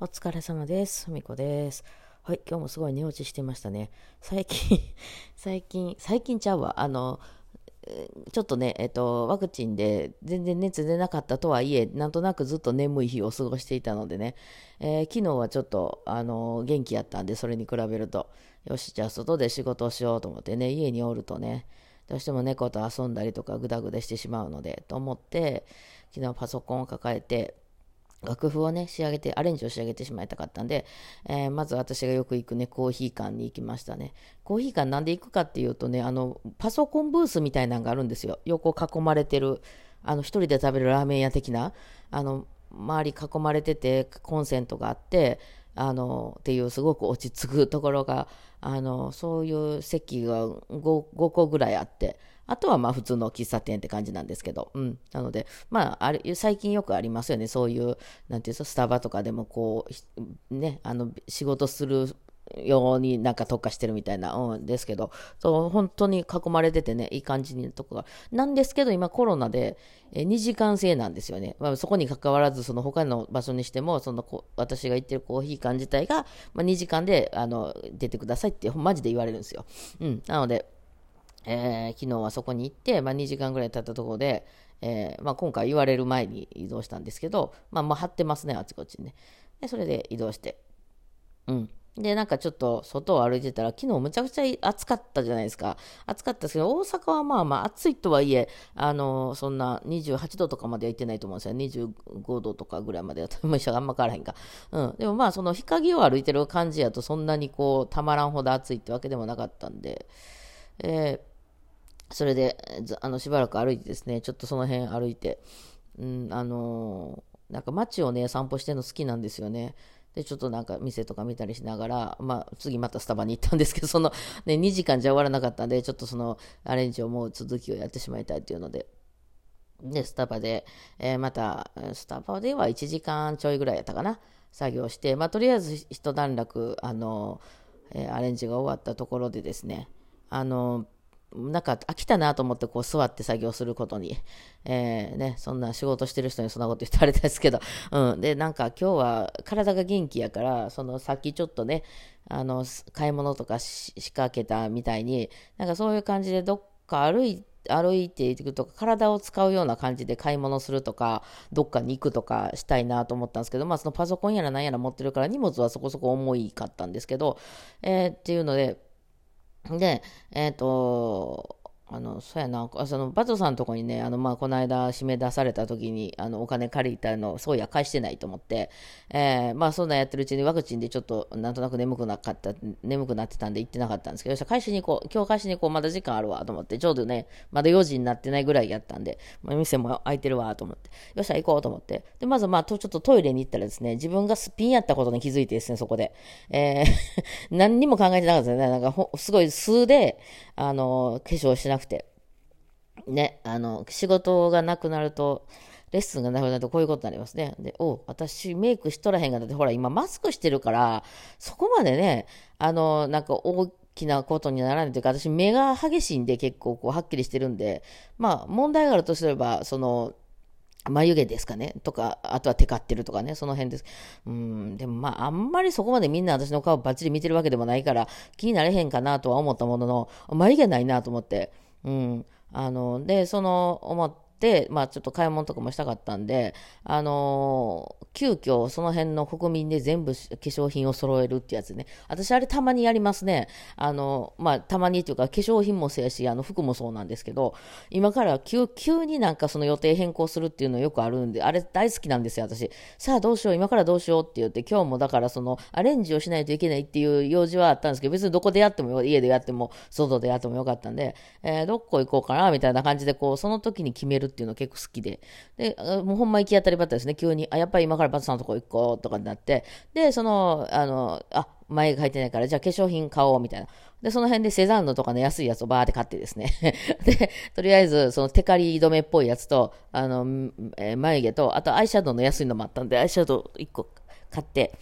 お疲れ様です。ふみこです。はい、今日もすごい寝落ちしてましたね。最近、最近、最近ちゃうわ。あの、ちょっとね、えっと、ワクチンで全然熱出なかったとはいえ、なんとなくずっと眠い日を過ごしていたのでね、えー昨日はちょっと、あの、元気やったんで、それに比べると、よし、じゃあ外で仕事をしようと思ってね、家におるとね、どうしても猫と遊んだりとかグダグダしてしまうので、と思って、昨日パソコンを抱えて、楽譜をね、仕上げて、アレンジを仕上げてしまいたかったんで、えーまず私がよく行くね、コーヒー館に行きましたね。コーヒー館なんで行くかっていうとね、あの、パソコンブースみたいなのがあるんですよ。横囲まれてる、あの、一人で食べるラーメン屋的な、あの、周り囲まれてて、コンセントがあって、あの、っていうすごく落ち着くところが、あの、そういう席が 5, 5個ぐらいあって、あとはまあ普通の喫茶店って感じなんですけど、うん。なので、まあ、あれ、最近よくありますよね。そういう、なんていうんですか、スタバとかでもこう、ね、あの、仕事するようになんか特化してるみたいな、うん、ですけど、そう、本当に囲まれててね、いい感じにとこが。なんですけど、今コロナで、え2時間制なんですよね。まあ、そこに関わらず、その他の場所にしても、そのこ私が行ってるコーヒー館自体が、まあ、2時間で、あの、出てくださいって、マジで言われるんですよ。うん。なので、えー昨日はそこに行って、まあ、2時間ぐらい経ったところで、えーまあ、今回言われる前に移動したんですけど、まあ、まあ、張ってますね、あちこちにね。で、それで移動して。うん。で、なんかちょっと外を歩いてたら、昨日むちゃくちゃ暑かったじゃないですか。暑かったですけど、大阪はまあまあ暑いとはいえ、あの、そんな28度とかまでは行ってないと思うんですよ。25度とかぐらいまでだったら、あんま変わらへんか。うん。でもまあ、その日陰を歩いてる感じやと、そんなにこう、たまらんほど暑いってわけでもなかったんで、えーそれで、あの、しばらく歩いてですね、ちょっとその辺歩いて、うん、あのーなんか街をね、散歩してるの好きなんですよね。で、ちょっとなんか店とか見たりしながら、まあ、次またスタバに行ったんですけど、その、ね、2時間じゃ終わらなかったんで、ちょっとその、アレンジをもう続きをやってしまいたいっていうので、で、スタバで、えーまた、スタバでは1時間ちょいぐらいやったかな、作業して、まあ、とりあえず一段落、あの、えーアレンジが終わったところでですね、あの、なんか飽きたなと思ってこう座って作業することに、えーね、そんな仕事してる人にそんなこと言ってあれですけど、うん。で、なんか今日は体が元気やから、そのさっきちょっとね、あの、買い物とか仕掛けたみたいに、なんかそういう感じでどっか歩い歩いていくとか、体を使うような感じで買い物するとか、どっかに行くとかしたいなと思ったんですけど、まあそのパソコンやら何やら持ってるから荷物はそこそこ重いかったんですけど、えーっていうので、で、えっ、ーと、あの、そうやな、あその、バトさんのとこにね、あの、まあ、この間、締め出された時に、あの、お金借りたの、そういや、返してないと思って、えーまあ、そんなんやってるうちにワクチンでちょっと、なんとなく眠くなかった、眠くなってたんで行ってなかったんですけど、よし返しに行こう、今日返しに行こう、まだ時間あるわ、と思って、ちょうどね、まだ4時になってないぐらいやったんで、まあ、店も開いてるわ、と思って、よっしゃ、行こうと思って、で、まず、まあ、ちょっとトイレに行ったらですね、自分がスピンやったことに気づいてですね、そこで。えー 何にも考えてなかったですね。なんか、すごい素で、あの、化粧してなくて。ね、あの、仕事がなくなると、レッスンがなくなるとこういうことになりますね。で、お私メイクしとらへんがだって、ほら、今マスクしてるから、そこまでね、あの、なんか大きなことにならないというか、私目が激しいんで結構こうはっきりしてるんで、まあ問題があるとすれば、その、眉毛ですかねとか、あとはテカってるとかね、その辺です。うん、でもまあ、あんまりそこまでみんな私の顔バッチリ見てるわけでもないから、気になれへんかなとは思ったものの、眉毛ないなと思って、うん、あの、で、その、思って、まあちょっと買い物とかもしたかったんで、あのー急遽その辺の国民で全部化粧品を揃えるってやつね。私あれたまにやりますね。あの、まあたまにっていうか化粧品もそうやし、あの服もそうなんですけど、今から急急になんかその予定変更するっていうのよくあるんで、あれ大好きなんですよ、私。さあどうしよう、今からどうしようって言って、今日もだからそのアレンジをしないといけないっていう用事はあったんですけど、別にどこでやっても、家でやっても、外でやってもよかったんで、えーどこ行こうかな、みたいな感じで、こう、その時に決めるっていうの結構好きで。で、もうほんま行き当たりばったですね、急に、あ、やっぱり今からバツさんのとこ行こうとかになって、で、その、あの、あ、前が入ってないから、じゃあ化粧品買おうみたいな。で、その辺でセザンヌとかの安いやつをバーって買ってですね。で、とりあえず、そのテカリ止めっぽいやつと、あの、えー眉毛と、あとアイシャドウの安いのもあったんで、アイシャドウ1個買って、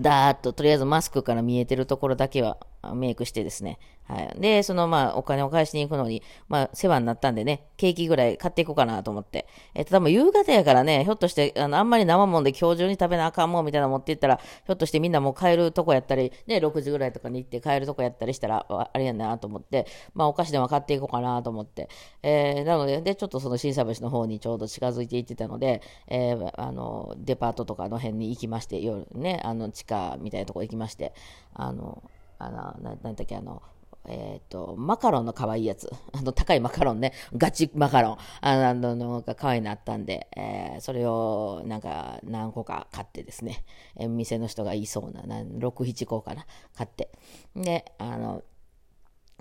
だーっと、とりあえずマスクから見えてるところだけは、メイクしてですね。はい。で、そのまあ、お金を返しに行くのに、まあ、世話になったんでね、ケーキぐらい買っていこうかなと思って。えっと、多分夕方やからね、ひょっとして、あの、あんまり生もんで今日中に食べなあかんもんみたいなの持っていったら、ひょっとしてみんなもう帰るとこやったり、ね、6時ぐらいとかに行って帰るとこやったりしたら、あれやなと思って、まあ、お菓子でも買っていこうかなと思って。えー、なので、で、ちょっとその新橋の方にちょうど近づいていってたので、えー、あの、デパートとかの辺に行きまして、夜ね、あの、地下みたいなとこ行きまして、あの、あの、ななんだっけ、あの、えっ、ー、と、マカロンの可愛いやつ。あの、高いマカロンね。ガチマカロン。あの、のが可愛いなったんで、えー、それをなんか何個か買ってですね、えー、店の人が言いそうな、な6、7個かな。買って。で、あの、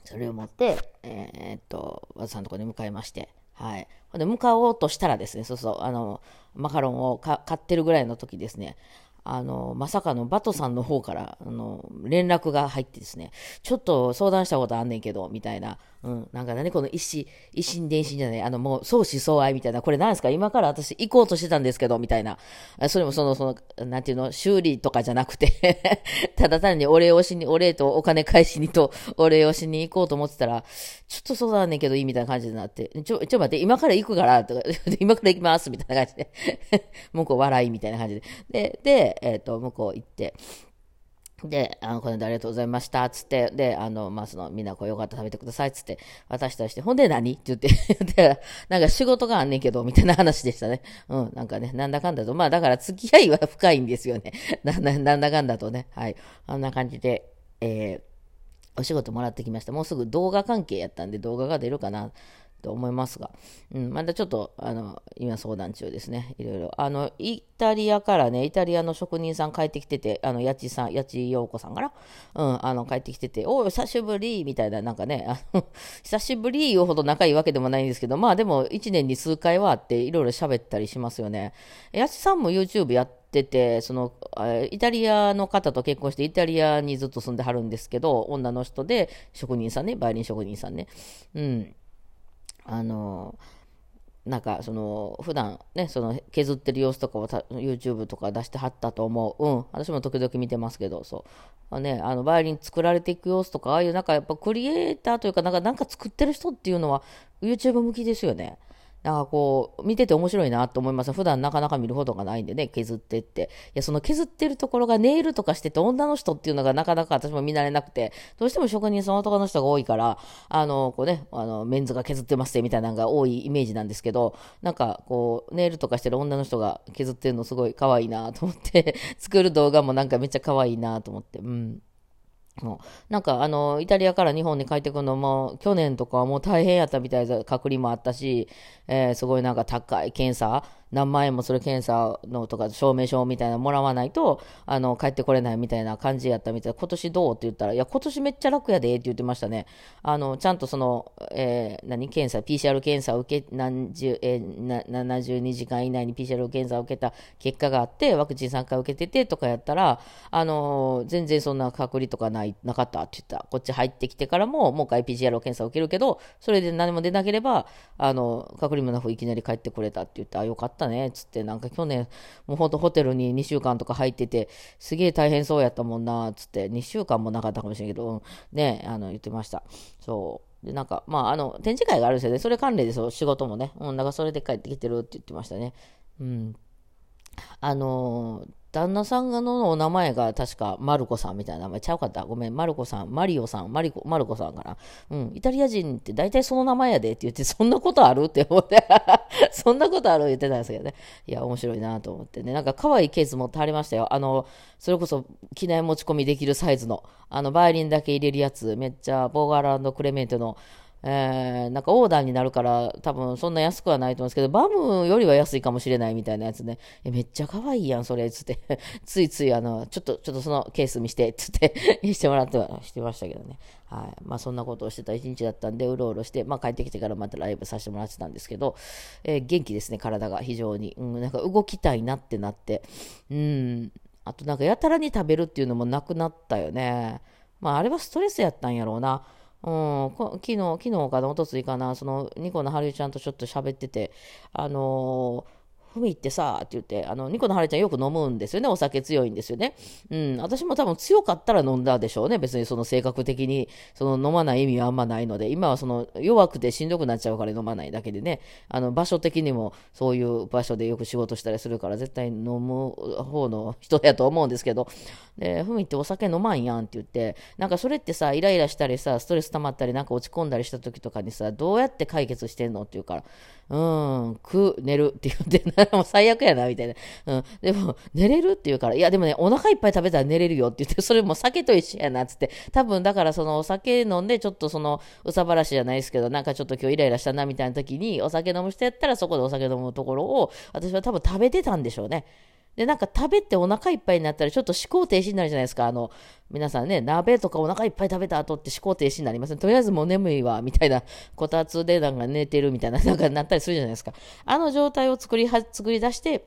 それを持って、えー、っと、和田さんのところに向かいまして、はい。で、向かおうとしたらですね、そうそう、あの、マカロンを買ってるぐらいの時ですね、あの、まさかのバトさんの方から、あの、連絡が入ってですね、ちょっと相談したことあんねんけど、みたいな、うん、なんか何この一心、一心伝心じゃない、あの、もう相思相愛みたいな、これ何ですか？今から私行こうとしてたんですけど、みたいな。それもその、その、なんていうの、修理とかじゃなくて ただ単にお礼をしに、お礼とお金返しにと、お礼をしに行こうと思ってたら、ちょっとそうだねんけどいいみたいな感じになって、ちょ、ちょ待って、今から行くから、とか、今から行きます、みたいな感じで 向こう笑いみたいな感じで。で、で、えっ、ー、と、向こう行って、で、あの、この間ありがとうございました、つって、で、あの、まあ、その、みんなこうよかった食べてください、つって、渡したりして、ほんで何？って言って、で、なんか仕事があんねんけど、みたいな話でしたね。うん、なんかね、なんだかんだと、まあ、だから付き合いは深いんですよね。な、な、なんだかんだとね。はい。あんな感じで、えー、お仕事もらってきました。もうすぐ動画関係やったんで動画が出るかな。と思いますが、うん、まだちょっと、あの、今相談中ですね。いろいろ。あの、イタリアからね、イタリアの職人さん帰ってきてて、あの、八千さん、八千陽子さんから、うん、あの、帰ってきてて、おお久しぶりみたいな、なんかね、あの、久しぶり言うほど仲いいわけでもないんですけど、まあでも、1年に数回はあって、いろいろ喋ったりしますよね。八千さんも YouTube やってて、その、イタリアの方と結婚してイタリアにずっと住んではるんですけど、女の人で職人さんね、バイオリン職人さんね。うん。あのなんかその普段ねその削ってる様子とかを YouTube とか出してはったと思う。うん。私も時々見てますけどそう。ねあのバイオリン作られていく様子とかああいうなんかやっぱクリエイターというかなんかなんか作ってる人っていうのは YouTube 向きですよね。なんかこう、見てて面白いなと思います。普段なかなか見ることがないんでね、削ってって。いや、その削ってるところがネイルとかしてて女の人っていうのがなかなか私も見慣れなくて、どうしても職人さん男の人が多いから、あの、こうね、あの、メンズが削ってますみたいなのが多いイメージなんですけど、なんかこう、ネイルとかしてる女の人が削ってるのすごい可愛いなと思って 作る動画もなんかめっちゃ可愛いなと思って、うん。もうなんかあのイタリアから日本に帰ってくるのも去年とかはもう大変やったみたいで隔離もあったし、えー、すごいなんか高い検査何万円もする検査のとか証明書みたいなのもらわないと、あの、帰ってこれないみたいな感じやったみたいで、今年どうって言ったら、いや、今年めっちゃ楽やでって言ってましたね。あの、ちゃんとその、えー、何？検査、PCR 検査を受け、何十、えー、な、72時間以内に PCR 検査を受けた結果があって、ワクチン3回受けててとかやったら、あの、全然そんな隔離とかない、なかったって言った。こっち入ってきてからも、もう一回 PCR 検査を受けるけど、それで何も出なければ、あの、隔離もなくいきなり帰ってこれたって言って、あ、よかったったね、つって、なんか去年、もうほんとホテルに2週間とか入ってて、すげえ大変そうやったもんな、つって、2週間もなかったかもしれんけど、うん、ね、あの、言ってました。そう。で、なんか、まあ、あの、展示会があるんですよね。それ関連で、そう、仕事もね、うん、だかそれで帰ってきてるって言ってましたね。うん。あのー旦那さんがのお名前が確かマルコさんみたいな名前ちゃうかった？ごめん、マルコさん、マリオさん、マリコ、マルコさんかな？うん、イタリア人って大体その名前やでって言って、そんなことあるって思って、そんなことある言ってたんですけどね。いや、面白いなと思ってね。なんか可愛いケース持ってありましたよ。あの、それこそ機内持ち込みできるサイズの、あの、バイオリンだけ入れるやつ、めっちゃ、ボーガーランド・クレメントの、えー、なんかオーダーになるから多分そんな安くはないと思うんですけど、バムよりは安いかもしれないみたいなやつね。え、めっちゃ可愛いやん、それ、つって。ついついあの、ちょっと、ちょっとそのケース見して、つってしてもらってはしてましたけどね。はい。まあそんなことをしてた一日だったんで、うろうろして、まあ帰ってきてからまたライブさせてもらってたんですけど、えー、元気ですね、体が非常に。うん、なんか動きたいなってなって。うん。あとなんかやたらに食べるっていうのもなくなったよね。まああれはストレスやったんやろうな。うん、昨日、昨日かな、おとついかな、その、ニコのハリュちゃんとちょっと喋ってて、あのー、ふみってさ、って言って、あの、ニコのはるちゃんよく飲むんですよね。お酒強いんですよね。うん。私も多分強かったら飲んだでしょうね。別にその性格的に、その飲まない意味はあんまないので、今はその弱くてしんどくなっちゃうから飲まないだけでね、あの、場所的にもそういう場所でよく仕事したりするから絶対飲む方の人やと思うんですけど、で、ふみってお酒飲まんやんって言って、なんかそれってさ、イライラしたりさ、ストレス溜まったりなんか落ち込んだりした時とかにさ、どうやって解決してんのって言うから、うん、食う、寝るって言って、もう最悪やな、みたいな。うん。でも、寝れるって言うから、いや、でもね、お腹いっぱい食べたら寝れるよって言って、それも酒と一緒やな、つって。多分、だからそのお酒飲んで、ちょっとその、うさばらしじゃないですけど、なんかちょっと今日イライラしたな、みたいな時に、お酒飲む人やったら、そこでお酒飲むところを、私は多分食べてたんでしょうね。で、なんか食べてお腹いっぱいになったらちょっと思考停止になるじゃないですか。あの、皆さんね、鍋とかお腹いっぱい食べた後って思考停止になりません。とりあえずもう眠いわ、みたいな、こたつでなんか寝てるみたいな、なんかなったりするじゃないですか。あの状態を作りは、作り出して、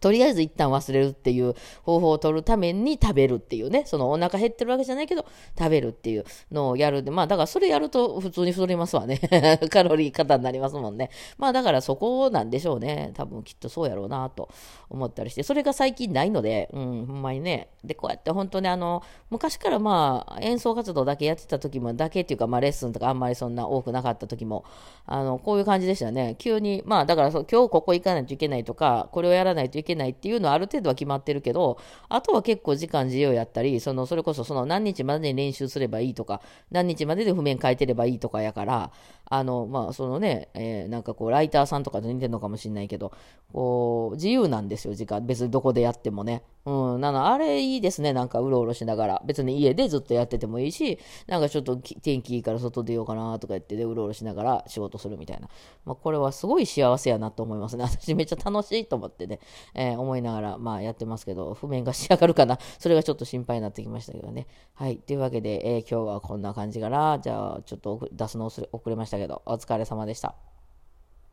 とりあえず一旦忘れるっていう方法を取るために食べるっていうね、そのお腹減ってるわけじゃないけど、食べるっていうのをやるで、まあだからそれやると普通に太りますわね。カロリー型になりますもんね。まあだからそこなんでしょうね。多分きっとそうやろうなと思ったりして、それが最近ないので、うん、ほんまにね。で、こうやって本当にあの、昔からまあ演奏活動だけやってた時も、だけっていうかまあレッスンとかあんまりそんな多くなかった時も、あの、こういう感じでしたね。急に、まあだから今日ここ行かないといけないとか、これをやらないといけないけないっていうのはある程度は決まってるけど、あとは結構時間自由やったり、その、それこそその何日までに練習すればいいとか、何日までで譜面変えてればいいとかやから、あの、まあ、そのね、えー、なんかこう、ライターさんとかと似てるのかもしれないけど、こう、自由なんですよ、時間。別にどこでやってもね。うん、なの、あれいいですね、なんかうろうろしながら。別に家でずっとやっててもいいし、なんかちょっと天気いいから外出ようかなとか言ってで、うろうろしながら仕事するみたいな。まあ、これはすごい幸せやなと思いますね。私めっちゃ楽しいと思ってね、えー、思いながら、まあやってますけど、譜面が仕上がるかな。それがちょっと心配になってきましたけどね。はい。というわけで、えー、今日はこんな感じかな。じゃあ、ちょっと出すの遅れましたけど、お疲れ様でした。